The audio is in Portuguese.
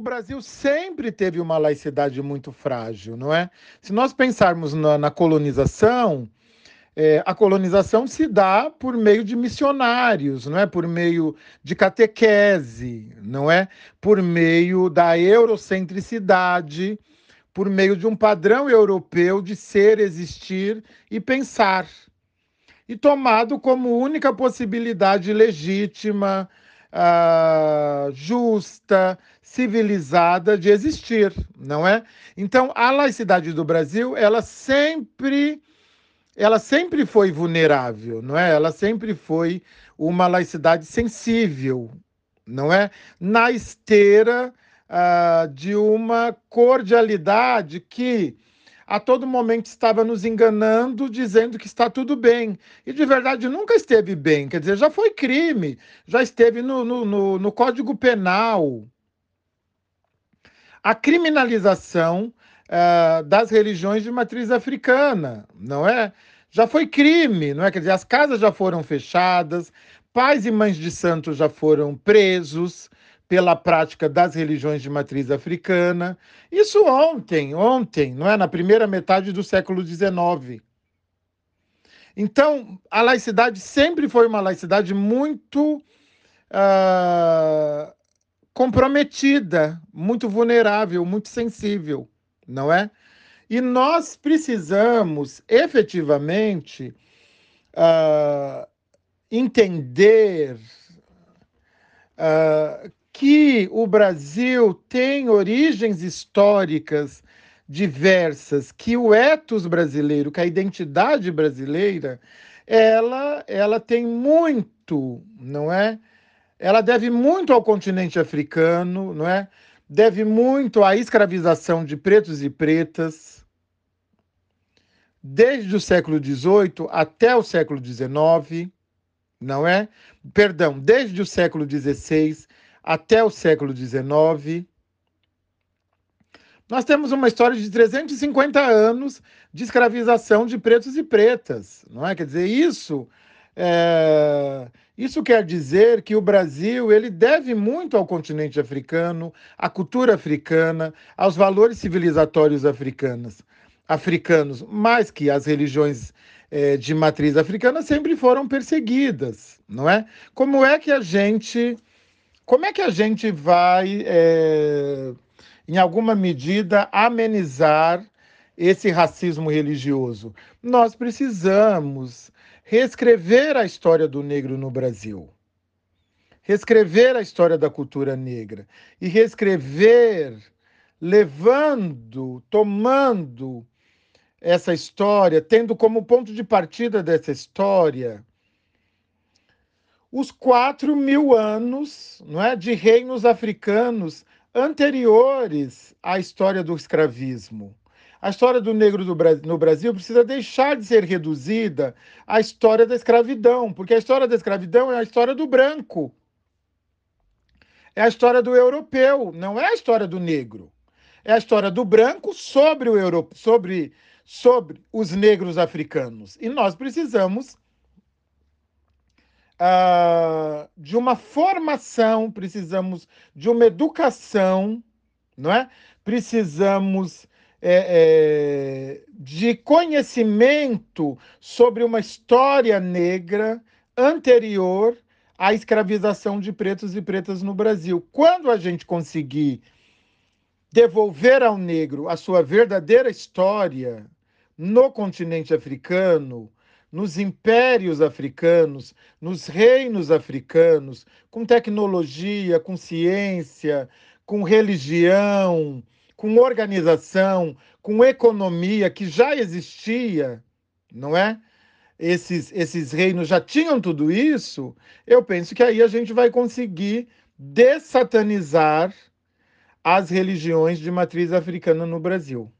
o Brasil sempre teve uma laicidade muito frágil, não é? Se nós pensarmos na, na colonização, é, a colonização se dá por meio de missionários, não é? Por meio de catequese, não é? Por meio da eurocentricidade, por meio de um padrão europeu de ser, existir e pensar. E tomado como única possibilidade legítima, uh, justa, civilizada de existir, não é? Então, a laicidade do Brasil, ela sempre ela sempre foi vulnerável, não é? Ela sempre foi uma laicidade sensível, não é? Na esteira uh, de uma cordialidade que a todo momento estava nos enganando, dizendo que está tudo bem. E de verdade nunca esteve bem, quer dizer, já foi crime, já esteve no, no, no, no Código Penal. A criminalização uh, das religiões de matriz africana, não é? Já foi crime, não é? Quer dizer, as casas já foram fechadas, pais e mães de santos já foram presos, pela prática das religiões de matriz africana. Isso ontem, ontem, não é? Na primeira metade do século XIX. Então, a laicidade sempre foi uma laicidade muito uh, comprometida, muito vulnerável, muito sensível, não é? E nós precisamos efetivamente uh, entender uh, que o Brasil tem origens históricas diversas, que o ethos brasileiro, que a identidade brasileira, ela, ela tem muito, não é? Ela deve muito ao continente africano, não é? Deve muito à escravização de pretos e pretas, desde o século XVIII até o século XIX, não é? Perdão, desde o século XVI até o século XIX. Nós temos uma história de 350 anos de escravização de pretos e pretas, não é? Quer dizer, isso é, isso quer dizer que o Brasil ele deve muito ao continente africano, à cultura africana, aos valores civilizatórios africanos, africanos, mais que as religiões é, de matriz africana sempre foram perseguidas, não é? Como é que a gente como é que a gente vai, é, em alguma medida, amenizar esse racismo religioso? Nós precisamos reescrever a história do negro no Brasil. Reescrever a história da cultura negra. E reescrever levando, tomando essa história, tendo como ponto de partida dessa história os quatro mil anos não é, de reinos africanos anteriores à história do escravismo. A história do negro do no Brasil precisa deixar de ser reduzida à história da escravidão, porque a história da escravidão é a história do branco. É a história do europeu, não é a história do negro. É a história do branco sobre o europeu, sobre, sobre os negros africanos. E nós precisamos uh, de uma formação, precisamos de uma educação, não é? Precisamos é, é, de conhecimento sobre uma história negra anterior à escravização de pretos e pretas no Brasil. Quando a gente conseguir devolver ao negro a sua verdadeira história no continente africano, nos impérios africanos, nos reinos africanos, com tecnologia, com ciência, com religião, com organização, com economia que já existia, não é? Esses, esses reinos já tinham tudo isso, eu penso que aí a gente vai conseguir dessatanizar as religiões de matriz africana no Brasil.